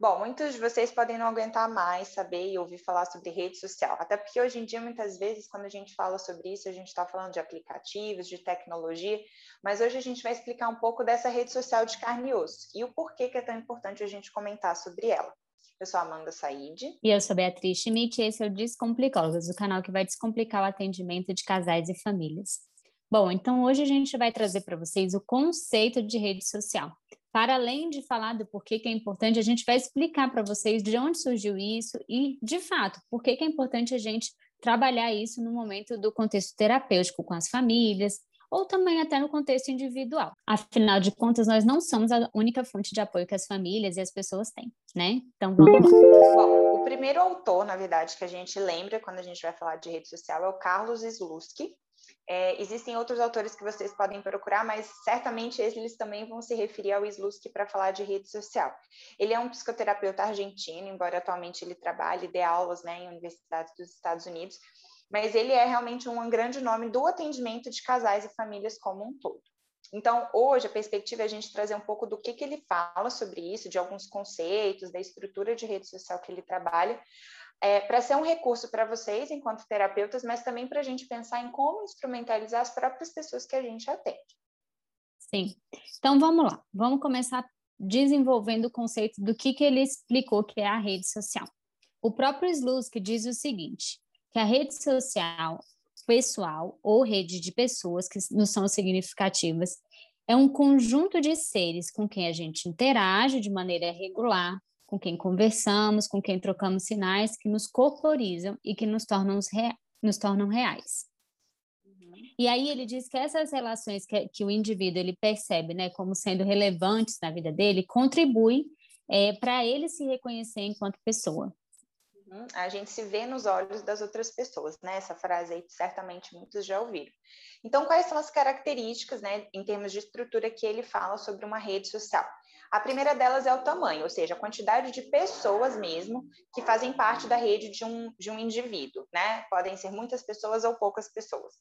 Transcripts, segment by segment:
Bom, muitos de vocês podem não aguentar mais saber e ouvir falar sobre rede social, até porque hoje em dia, muitas vezes, quando a gente fala sobre isso, a gente está falando de aplicativos, de tecnologia, mas hoje a gente vai explicar um pouco dessa rede social de carne e osso e o porquê que é tão importante a gente comentar sobre ela. Eu sou Amanda Said. E eu sou Beatriz Schmidt e esse é o Descomplicosas, o canal que vai descomplicar o atendimento de casais e famílias. Bom, então hoje a gente vai trazer para vocês o conceito de rede social para além de falar do porquê que é importante, a gente vai explicar para vocês de onde surgiu isso e, de fato, por que é importante a gente trabalhar isso no momento do contexto terapêutico com as famílias, ou também até no contexto individual. Afinal de contas, nós não somos a única fonte de apoio que as famílias e as pessoas têm, né? Então vamos lá. Bom, o primeiro autor, na verdade, que a gente lembra quando a gente vai falar de rede social é o Carlos Slutsky, é, existem outros autores que vocês podem procurar, mas certamente eles também vão se referir ao Slutsky para falar de rede social. Ele é um psicoterapeuta argentino, embora atualmente ele trabalhe, dê aulas né, em universidades dos Estados Unidos, mas ele é realmente um grande nome do atendimento de casais e famílias como um todo. Então, hoje, a perspectiva é a gente trazer um pouco do que, que ele fala sobre isso, de alguns conceitos, da estrutura de rede social que ele trabalha, é, para ser um recurso para vocês, enquanto terapeutas, mas também para a gente pensar em como instrumentalizar as próprias pessoas que a gente atende. Sim. Então vamos lá, vamos começar desenvolvendo o conceito do que, que ele explicou que é a rede social. O próprio Slutsky diz o seguinte, que a rede social pessoal ou rede de pessoas que não são significativas é um conjunto de seres com quem a gente interage de maneira regular, com quem conversamos, com quem trocamos sinais que nos corporizam e que nos tornam, rea nos tornam reais. Uhum. E aí ele diz que essas relações que, que o indivíduo ele percebe né, como sendo relevantes na vida dele contribuem é, para ele se reconhecer enquanto pessoa. Uhum. A gente se vê nos olhos das outras pessoas, né? Essa frase aí certamente muitos já ouviram. Então, quais são as características, né, em termos de estrutura que ele fala sobre uma rede social? A primeira delas é o tamanho, ou seja, a quantidade de pessoas mesmo que fazem parte da rede de um, de um indivíduo, né? Podem ser muitas pessoas ou poucas pessoas.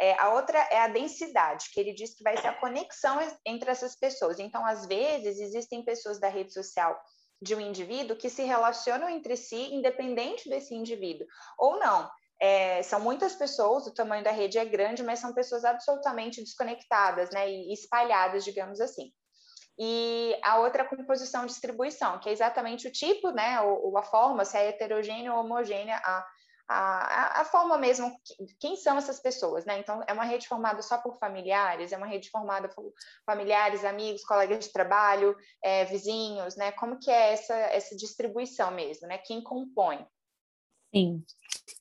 É, a outra é a densidade, que ele diz que vai ser a conexão entre essas pessoas. Então, às vezes, existem pessoas da rede social de um indivíduo que se relacionam entre si, independente desse indivíduo, ou não. É, são muitas pessoas, o tamanho da rede é grande, mas são pessoas absolutamente desconectadas, né, e espalhadas, digamos assim e a outra composição distribuição, que é exatamente o tipo, né, ou, a forma, se é heterogênea ou homogênea, a, a, a forma mesmo, quem são essas pessoas, né? Então, é uma rede formada só por familiares, é uma rede formada por familiares, amigos, colegas de trabalho, é, vizinhos, né? Como que é essa, essa distribuição mesmo, né? Quem compõe? Sim.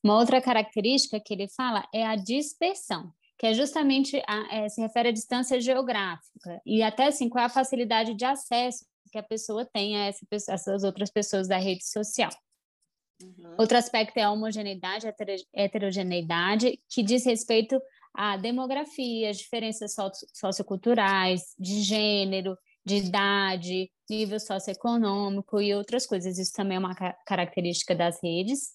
Uma outra característica que ele fala é a dispersão que é justamente a, é, se refere à distância geográfica e até assim qual é a facilidade de acesso que a pessoa tem a essa, essas outras pessoas da rede social. Uhum. Outro aspecto é a homogeneidade, a heterogeneidade, que diz respeito à demografia, diferenças socioculturais, de gênero, de idade, nível socioeconômico e outras coisas. Isso também é uma característica das redes.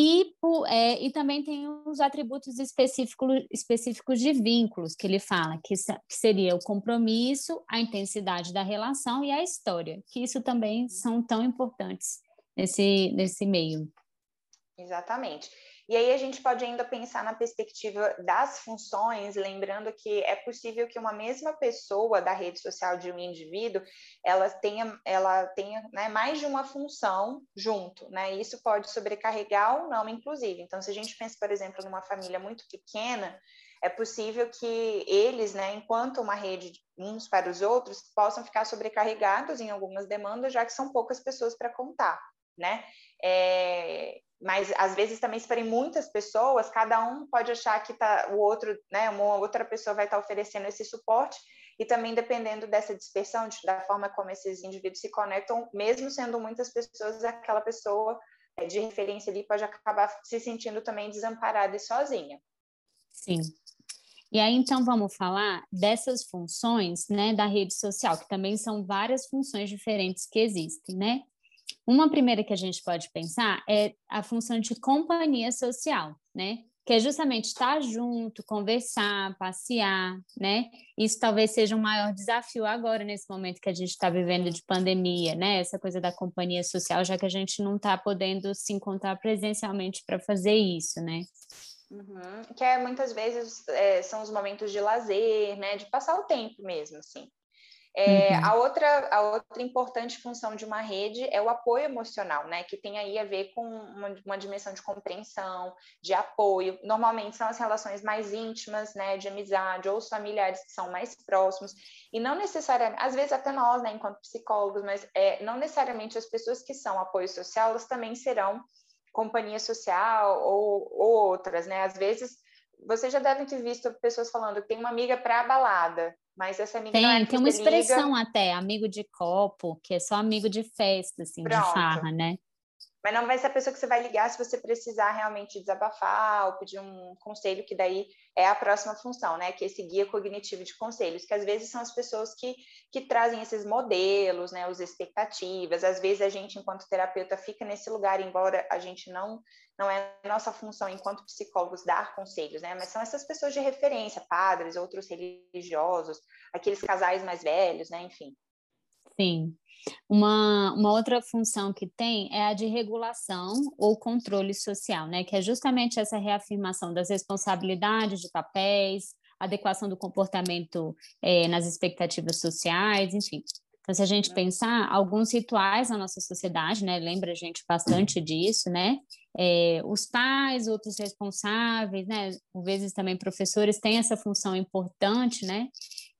E, é, e também tem os atributos específicos, de vínculos que ele fala, que, que seria o compromisso, a intensidade da relação e a história, que isso também são tão importantes nesse, nesse meio. Exatamente. E aí a gente pode ainda pensar na perspectiva das funções, lembrando que é possível que uma mesma pessoa da rede social de um indivíduo, ela tenha, ela tenha né, mais de uma função junto, né? Isso pode sobrecarregar ou não, inclusive. Então, se a gente pensa, por exemplo, numa família muito pequena, é possível que eles, né, enquanto uma rede uns para os outros, possam ficar sobrecarregados em algumas demandas, já que são poucas pessoas para contar, né? É, mas às vezes também se forem muitas pessoas, cada um pode achar que tá, o outro, né, uma outra pessoa vai estar tá oferecendo esse suporte, e também dependendo dessa dispersão, de, da forma como esses indivíduos se conectam, mesmo sendo muitas pessoas, aquela pessoa é, de referência ali pode acabar se sentindo também desamparada e sozinha. Sim. E aí, então, vamos falar dessas funções, né, da rede social, que também são várias funções diferentes que existem, né? Uma primeira que a gente pode pensar é a função de companhia social, né? que é justamente estar junto, conversar, passear, né? Isso talvez seja um maior desafio agora, nesse momento que a gente está vivendo de pandemia, né? Essa coisa da companhia social, já que a gente não está podendo se encontrar presencialmente para fazer isso, né? Uhum. Que é, muitas vezes é, são os momentos de lazer, né? De passar o tempo mesmo, assim. É, uhum. a, outra, a outra importante função de uma rede é o apoio emocional, né? Que tem aí a ver com uma, uma, dimensão de compreensão, de apoio. Normalmente são as relações mais íntimas, né? De amizade, ou os familiares que são mais próximos. E não necessariamente, às vezes até nós, né? Enquanto psicólogos, mas é, não necessariamente as pessoas que são apoio social, elas também serão companhia social ou, ou outras, né? Às vezes vocês já devem ter visto pessoas falando que tem uma amiga para a balada, mas essa amiga tem, não é tem uma expressão liga... até, amigo de copo, que é só amigo de festa, assim, Pronto. de farra, né? Mas não vai ser a pessoa que você vai ligar se você precisar realmente desabafar ou pedir um conselho, que daí é a próxima função, né? Que é esse guia cognitivo de conselhos, que às vezes são as pessoas que, que trazem esses modelos, né? Os expectativas. Às vezes a gente, enquanto terapeuta, fica nesse lugar, embora a gente não não é nossa função enquanto psicólogos dar conselhos, né? Mas são essas pessoas de referência, padres, outros religiosos, aqueles casais mais velhos, né? Enfim. Sim. Uma, uma outra função que tem é a de regulação ou controle social, né? Que é justamente essa reafirmação das responsabilidades de papéis, adequação do comportamento é, nas expectativas sociais, enfim. Então, se a gente pensar, alguns rituais na nossa sociedade, né, lembra a gente bastante disso, né? É, os pais, outros responsáveis, né, por vezes também professores, têm essa função importante, né?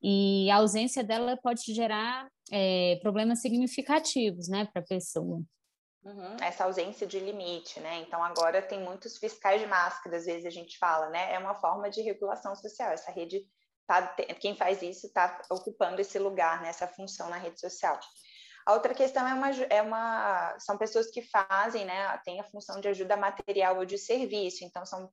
E a ausência dela pode gerar é, problemas significativos, né, para a pessoa. Uhum, essa ausência de limite, né? Então agora tem muitos fiscais de máscara, às vezes a gente fala, né? É uma forma de regulação social. Essa rede tá, quem faz isso está ocupando esse lugar, né, essa função na rede social. A outra questão é uma, é uma, são pessoas que fazem, né, tem a função de ajuda material ou de serviço, então são,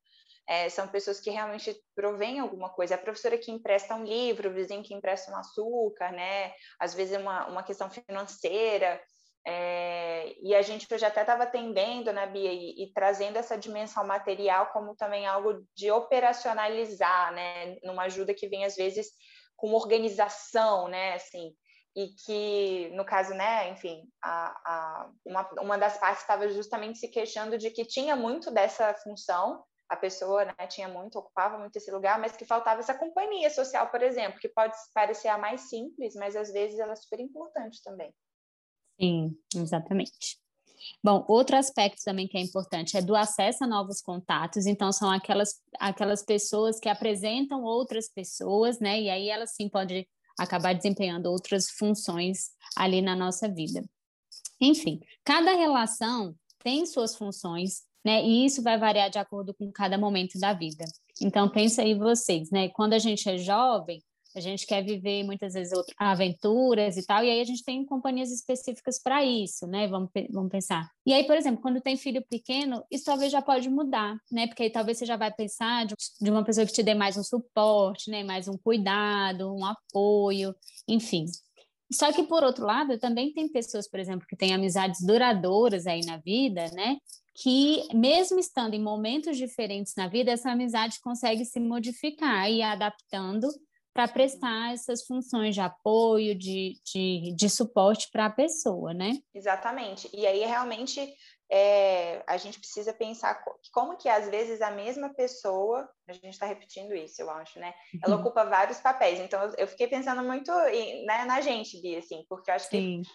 é, são pessoas que realmente provêm alguma coisa. A professora que empresta um livro, o vizinho que empresta um açúcar, né, às vezes uma, uma questão financeira, é, e a gente já até estava atendendo, né, Bia, e, e, trazendo essa dimensão material como também algo de operacionalizar, né, numa ajuda que vem às vezes com organização, né, assim, e que, no caso, né, enfim, a, a, uma, uma das partes estava justamente se queixando de que tinha muito dessa função, a pessoa né, tinha muito, ocupava muito esse lugar, mas que faltava essa companhia social, por exemplo, que pode parecer a mais simples, mas às vezes ela é super importante também. Sim, exatamente. Bom, outro aspecto também que é importante é do acesso a novos contatos. Então, são aquelas, aquelas pessoas que apresentam outras pessoas, né? E aí elas sim podem acabar desempenhando outras funções ali na nossa vida. Enfim, cada relação tem suas funções, né? E isso vai variar de acordo com cada momento da vida. Então, pensa aí vocês, né? Quando a gente é jovem, a gente quer viver muitas vezes aventuras e tal, e aí a gente tem companhias específicas para isso, né? Vamos, vamos pensar. E aí, por exemplo, quando tem filho pequeno, isso talvez já pode mudar, né? Porque aí talvez você já vai pensar de, de uma pessoa que te dê mais um suporte, né? Mais um cuidado, um apoio, enfim. Só que, por outro lado, também tem pessoas, por exemplo, que têm amizades duradouras aí na vida, né? Que, mesmo estando em momentos diferentes na vida, essa amizade consegue se modificar e adaptando para prestar essas funções de apoio, de, de, de suporte para a pessoa, né? Exatamente. E aí, realmente, é, a gente precisa pensar como que, às vezes, a mesma pessoa, a gente está repetindo isso, eu acho, né? Ela uhum. ocupa vários papéis. Então, eu fiquei pensando muito né, na gente, Bia, assim, porque eu acho Sim. que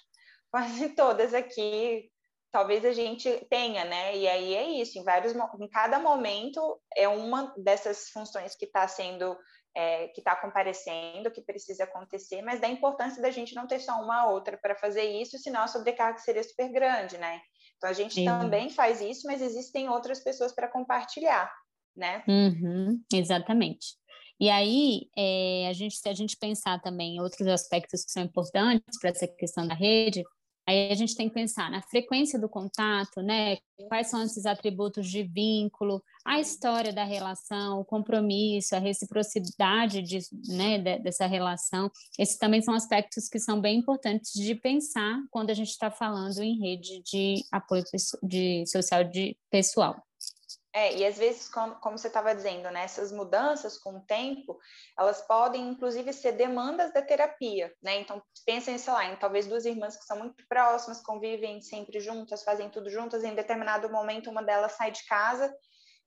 quase todas aqui talvez a gente tenha, né? E aí é isso, em vários em cada momento é uma dessas funções que está sendo é, que está comparecendo, que precisa acontecer, mas da importância da gente não ter só uma ou outra para fazer isso, senão a sobrecarga seria super grande, né? Então a gente Sim. também faz isso, mas existem outras pessoas para compartilhar, né? Uhum, exatamente. E aí, é, a gente, se a gente pensar também em outros aspectos que são importantes para essa questão da rede, Aí a gente tem que pensar na frequência do contato, né? Quais são esses atributos de vínculo, a história da relação, o compromisso, a reciprocidade de, né, dessa relação. Esses também são aspectos que são bem importantes de pensar quando a gente está falando em rede de apoio de social de pessoal. É, e às vezes, como, como você estava dizendo, né, essas mudanças com o tempo, elas podem, inclusive, ser demandas da terapia, né? Então, pensem, sei lá, em talvez duas irmãs que são muito próximas, convivem sempre juntas, fazem tudo juntas, em determinado momento uma delas sai de casa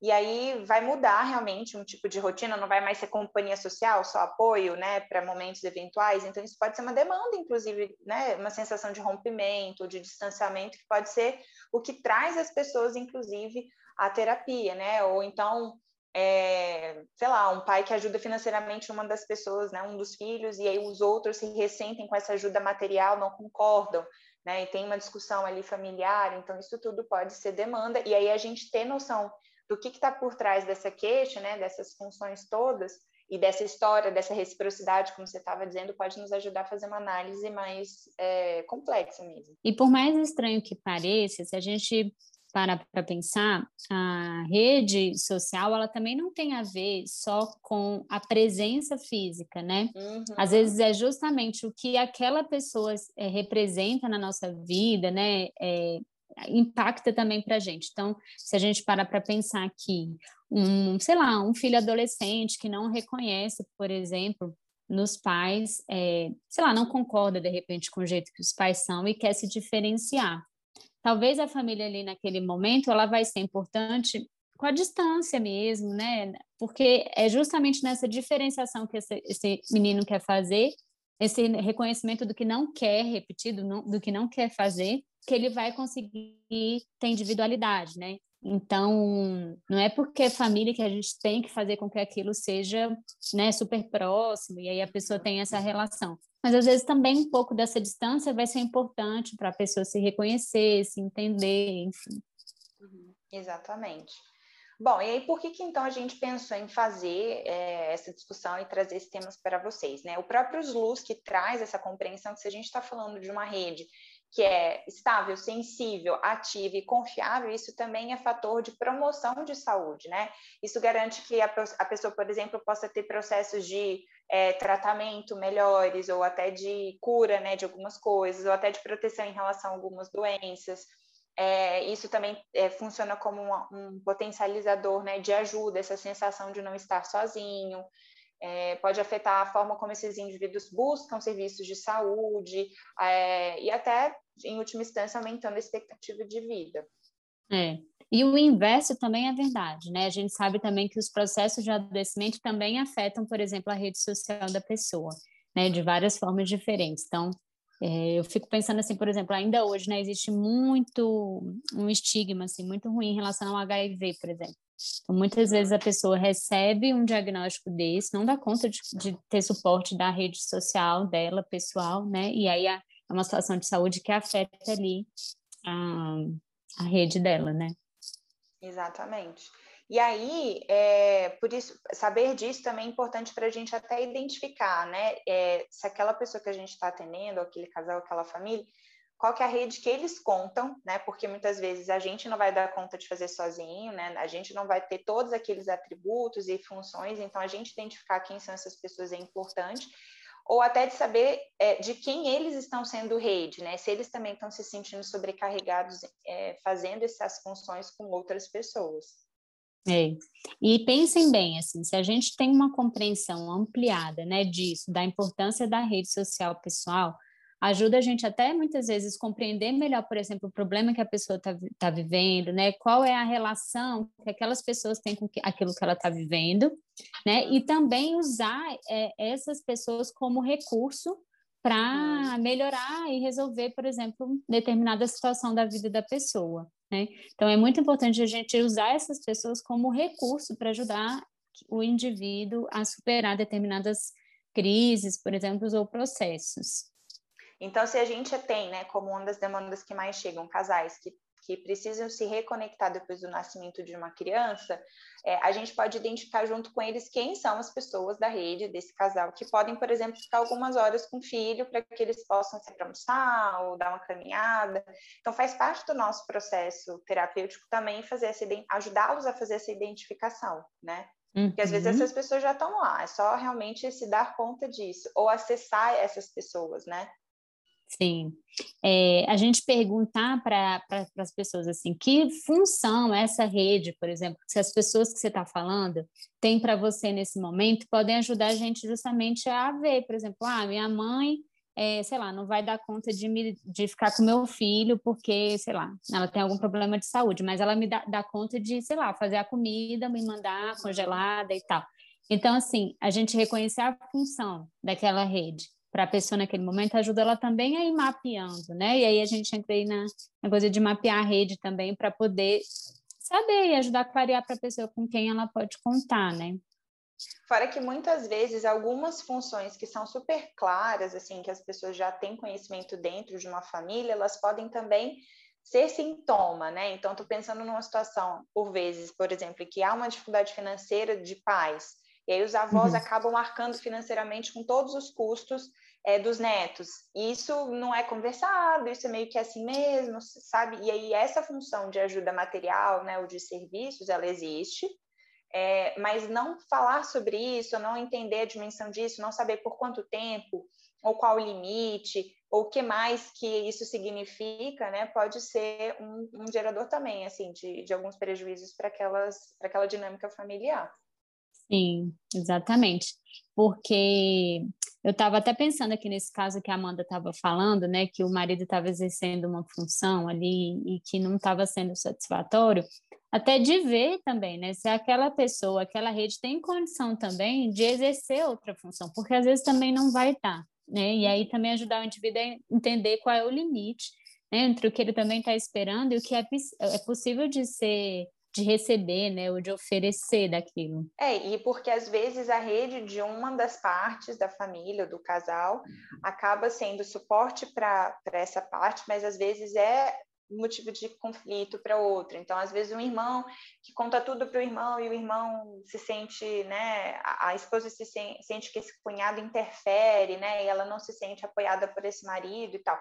e aí vai mudar realmente um tipo de rotina, não vai mais ser companhia social, só apoio, né, para momentos eventuais. Então, isso pode ser uma demanda, inclusive, né, uma sensação de rompimento, de distanciamento, que pode ser o que traz as pessoas, inclusive, à terapia, né? Ou então, é, sei lá, um pai que ajuda financeiramente uma das pessoas, né, um dos filhos, e aí os outros se ressentem com essa ajuda material, não concordam. Né, e tem uma discussão ali familiar, então isso tudo pode ser demanda, e aí a gente ter noção do que está por trás dessa queixa, né, dessas funções todas, e dessa história, dessa reciprocidade, como você estava dizendo, pode nos ajudar a fazer uma análise mais é, complexa mesmo. E por mais estranho que pareça, se a gente para para pensar, a rede social ela também não tem a ver só com a presença física, né? Uhum. Às vezes é justamente o que aquela pessoa é, representa na nossa vida, né? É, impacta também para a gente. Então, se a gente parar para pensar que um, sei lá, um filho adolescente que não reconhece, por exemplo, nos pais, é, sei lá, não concorda de repente com o jeito que os pais são e quer se diferenciar. Talvez a família ali naquele momento ela vai ser importante com a distância mesmo, né? Porque é justamente nessa diferenciação que esse, esse menino quer fazer, esse reconhecimento do que não quer repetir, do, do que não quer fazer, que ele vai conseguir ter individualidade, né? Então, não é porque é família que a gente tem que fazer com que aquilo seja né, super próximo e aí a pessoa tem essa relação. Mas às vezes também um pouco dessa distância vai ser importante para a pessoa se reconhecer, se entender, enfim. Uhum, exatamente. Bom, e aí por que, que então a gente pensou em fazer é, essa discussão e trazer esses temas para vocês? Né? O próprio SLUS que traz essa compreensão que se a gente está falando de uma rede que é estável, sensível, ativa e confiável, isso também é fator de promoção de saúde, né? Isso garante que a, a pessoa, por exemplo, possa ter processos de é, tratamento melhores, ou até de cura, né, de algumas coisas, ou até de proteção em relação a algumas doenças. É, isso também é, funciona como um, um potencializador né, de ajuda, essa sensação de não estar sozinho é, pode afetar a forma como esses indivíduos buscam serviços de saúde é, e até, em última instância, aumentando a expectativa de vida. É. E o inverso também é verdade, né? A gente sabe também que os processos de adoecimento também afetam, por exemplo, a rede social da pessoa, né? De várias formas diferentes. Então, é, eu fico pensando assim, por exemplo, ainda hoje, né? Existe muito um estigma, assim, muito ruim em relação ao HIV, por exemplo. Então, muitas vezes a pessoa recebe um diagnóstico desse, não dá conta de, de ter suporte da rede social dela, pessoal, né? E aí é uma situação de saúde que afeta ali a, a rede dela, né? Exatamente. E aí, é, por isso, saber disso também é importante para a gente até identificar, né? É, se aquela pessoa que a gente está atendendo, aquele casal, aquela família, qual que é a rede que eles contam, né? Porque muitas vezes a gente não vai dar conta de fazer sozinho, né? A gente não vai ter todos aqueles atributos e funções, então a gente identificar quem são essas pessoas é importante, ou até de saber é, de quem eles estão sendo rede, né? Se eles também estão se sentindo sobrecarregados é, fazendo essas funções com outras pessoas. É. E pensem bem, assim, se a gente tem uma compreensão ampliada, né, disso, da importância da rede social pessoal, ajuda a gente até muitas vezes compreender melhor, por exemplo, o problema que a pessoa está tá vivendo, né? Qual é a relação que aquelas pessoas têm com aquilo que ela está vivendo, né? E também usar é, essas pessoas como recurso para melhorar e resolver, por exemplo, determinada situação da vida da pessoa. Né? Então, é muito importante a gente usar essas pessoas como recurso para ajudar o indivíduo a superar determinadas crises, por exemplo, ou processos. Então, se a gente tem, né, como uma das demandas que mais chegam, casais que, que precisam se reconectar depois do nascimento de uma criança, é, a gente pode identificar junto com eles quem são as pessoas da rede desse casal, que podem, por exemplo, ficar algumas horas com o filho para que eles possam se almoçar ou dar uma caminhada. Então, faz parte do nosso processo terapêutico também fazer essa ajudá-los a fazer essa identificação, né? Uhum. Porque às vezes uhum. essas pessoas já estão lá, é só realmente se dar conta disso, ou acessar essas pessoas, né? Sim. É, a gente perguntar para pra, as pessoas assim, que função essa rede, por exemplo, se as pessoas que você está falando têm para você nesse momento, podem ajudar a gente justamente a ver, por exemplo, ah, minha mãe, é, sei lá, não vai dar conta de, me, de ficar com meu filho porque, sei lá, ela tem algum problema de saúde, mas ela me dá, dá conta de, sei lá, fazer a comida, me mandar congelada e tal. Então, assim, a gente reconhecer a função daquela rede para a pessoa naquele momento ajuda ela também a ir mapeando, né? E aí a gente entra aí na, na coisa de mapear a rede também para poder saber e ajudar a clarear para a pessoa com quem ela pode contar, né? Fora que muitas vezes algumas funções que são super claras, assim, que as pessoas já têm conhecimento dentro de uma família, elas podem também ser sintoma, né? Então, estou pensando numa situação, por vezes, por exemplo, que há uma dificuldade financeira de pais, e aí os avós uhum. acabam marcando financeiramente com todos os custos é, dos netos. E isso não é conversado, isso é meio que assim mesmo, sabe? E aí essa função de ajuda material, né, ou de serviços, ela existe, é, mas não falar sobre isso, não entender a dimensão disso, não saber por quanto tempo, ou qual o limite, ou o que mais que isso significa, né, pode ser um, um gerador também, assim, de, de alguns prejuízos para aquela dinâmica familiar. Sim, exatamente. Porque eu estava até pensando aqui nesse caso que a Amanda estava falando, né, que o marido estava exercendo uma função ali e que não estava sendo satisfatório, até de ver também, né, se aquela pessoa, aquela rede tem condição também de exercer outra função, porque às vezes também não vai estar, tá, né, e aí também ajudar o indivíduo a entender qual é o limite, né, entre o que ele também está esperando e o que é, é possível de ser de receber, né, ou de oferecer daquilo. É, e porque às vezes a rede de uma das partes da família, do casal, acaba sendo suporte para essa parte, mas às vezes é motivo de conflito para outra. Então, às vezes, um irmão que conta tudo para o irmão e o irmão se sente, né, a, esposa se sente que esse cunhado interfere, né, e ela não se sente apoiada por esse marido e tal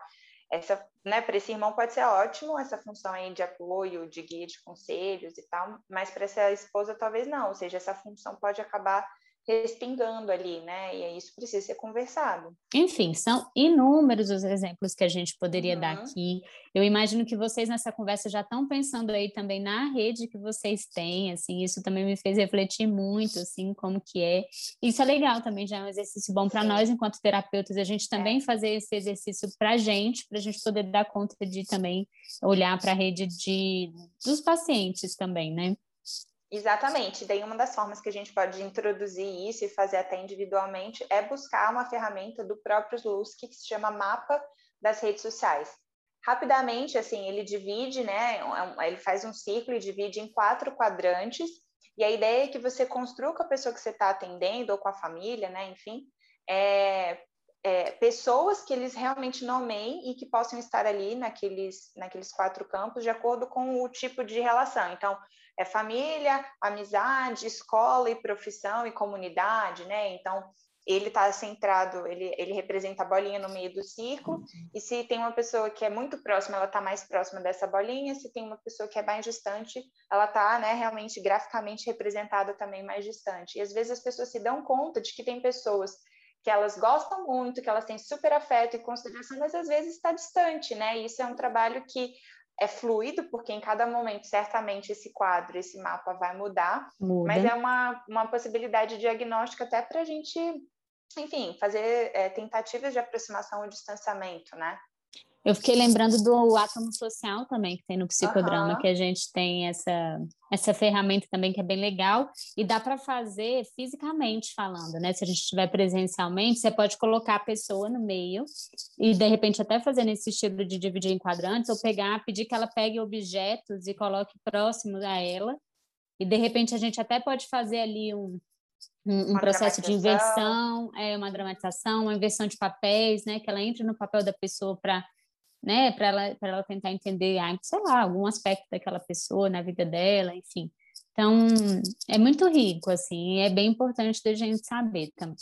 essa, né, para esse irmão pode ser ótimo essa função aí de apoio, de guia, de conselhos e tal, mas para essa esposa talvez não, ou seja, essa função pode acabar respingando ali, né? E isso precisa ser conversado. Enfim, são inúmeros os exemplos que a gente poderia uhum. dar aqui. Eu imagino que vocês nessa conversa já estão pensando aí também na rede que vocês têm, assim, isso também me fez refletir muito, assim, como que é. Isso é legal também, já é um exercício bom para nós enquanto terapeutas, a gente também é. fazer esse exercício para a gente, para a gente poder dar conta de também olhar para a rede de, dos pacientes também, né? Exatamente. Daí uma das formas que a gente pode introduzir isso e fazer até individualmente é buscar uma ferramenta do próprio Slutsky que se chama Mapa das Redes Sociais. Rapidamente, assim, ele divide, né? É ele faz um círculo e divide em quatro quadrantes. E a ideia é que você construa com a pessoa que você está atendendo ou com a família, né? Enfim, é, é, pessoas que eles realmente nomeiem e que possam estar ali naqueles, naqueles quatro campos de acordo com o tipo de relação. Então, é família, amizade, escola e profissão e comunidade, né? Então, ele está centrado, ele, ele representa a bolinha no meio do círculo, e se tem uma pessoa que é muito próxima, ela está mais próxima dessa bolinha, se tem uma pessoa que é mais distante, ela está né, realmente graficamente representada também mais distante. E às vezes as pessoas se dão conta de que tem pessoas que elas gostam muito, que elas têm super afeto e consideração, mas às vezes está distante, né? Isso é um trabalho que é fluido, porque em cada momento, certamente, esse quadro, esse mapa vai mudar, Muda. mas é uma, uma possibilidade diagnóstica até para a gente, enfim, fazer é, tentativas de aproximação ou distanciamento, né? Eu fiquei lembrando do átomo social também, que tem no psicodrama, uhum. que a gente tem essa, essa ferramenta também que é bem legal e dá para fazer fisicamente falando, né? Se a gente estiver presencialmente, você pode colocar a pessoa no meio e de repente até fazer nesse estilo de dividir em quadrantes ou pegar, pedir que ela pegue objetos e coloque próximo a ela. E de repente a gente até pode fazer ali um, um, um processo de inversão, é uma dramatização, uma inversão de papéis, né? Que ela entre no papel da pessoa para né, para ela, para ela tentar entender, ah, sei lá, algum aspecto daquela pessoa na vida dela, enfim. Então, é muito rico, assim, e é bem importante da gente saber também.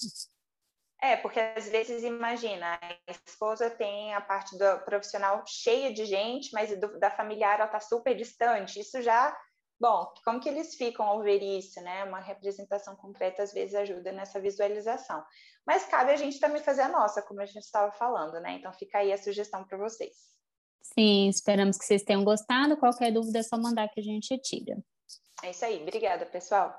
É, porque às vezes, imagina, a esposa tem a parte do profissional cheia de gente, mas do, da familiar ela está super distante. Isso já Bom, como que eles ficam ao ver isso, né? Uma representação concreta às vezes ajuda nessa visualização. Mas cabe a gente também fazer a nossa, como a gente estava falando, né? Então fica aí a sugestão para vocês. Sim, esperamos que vocês tenham gostado. Qualquer dúvida é só mandar que a gente tira. É isso aí. Obrigada, pessoal.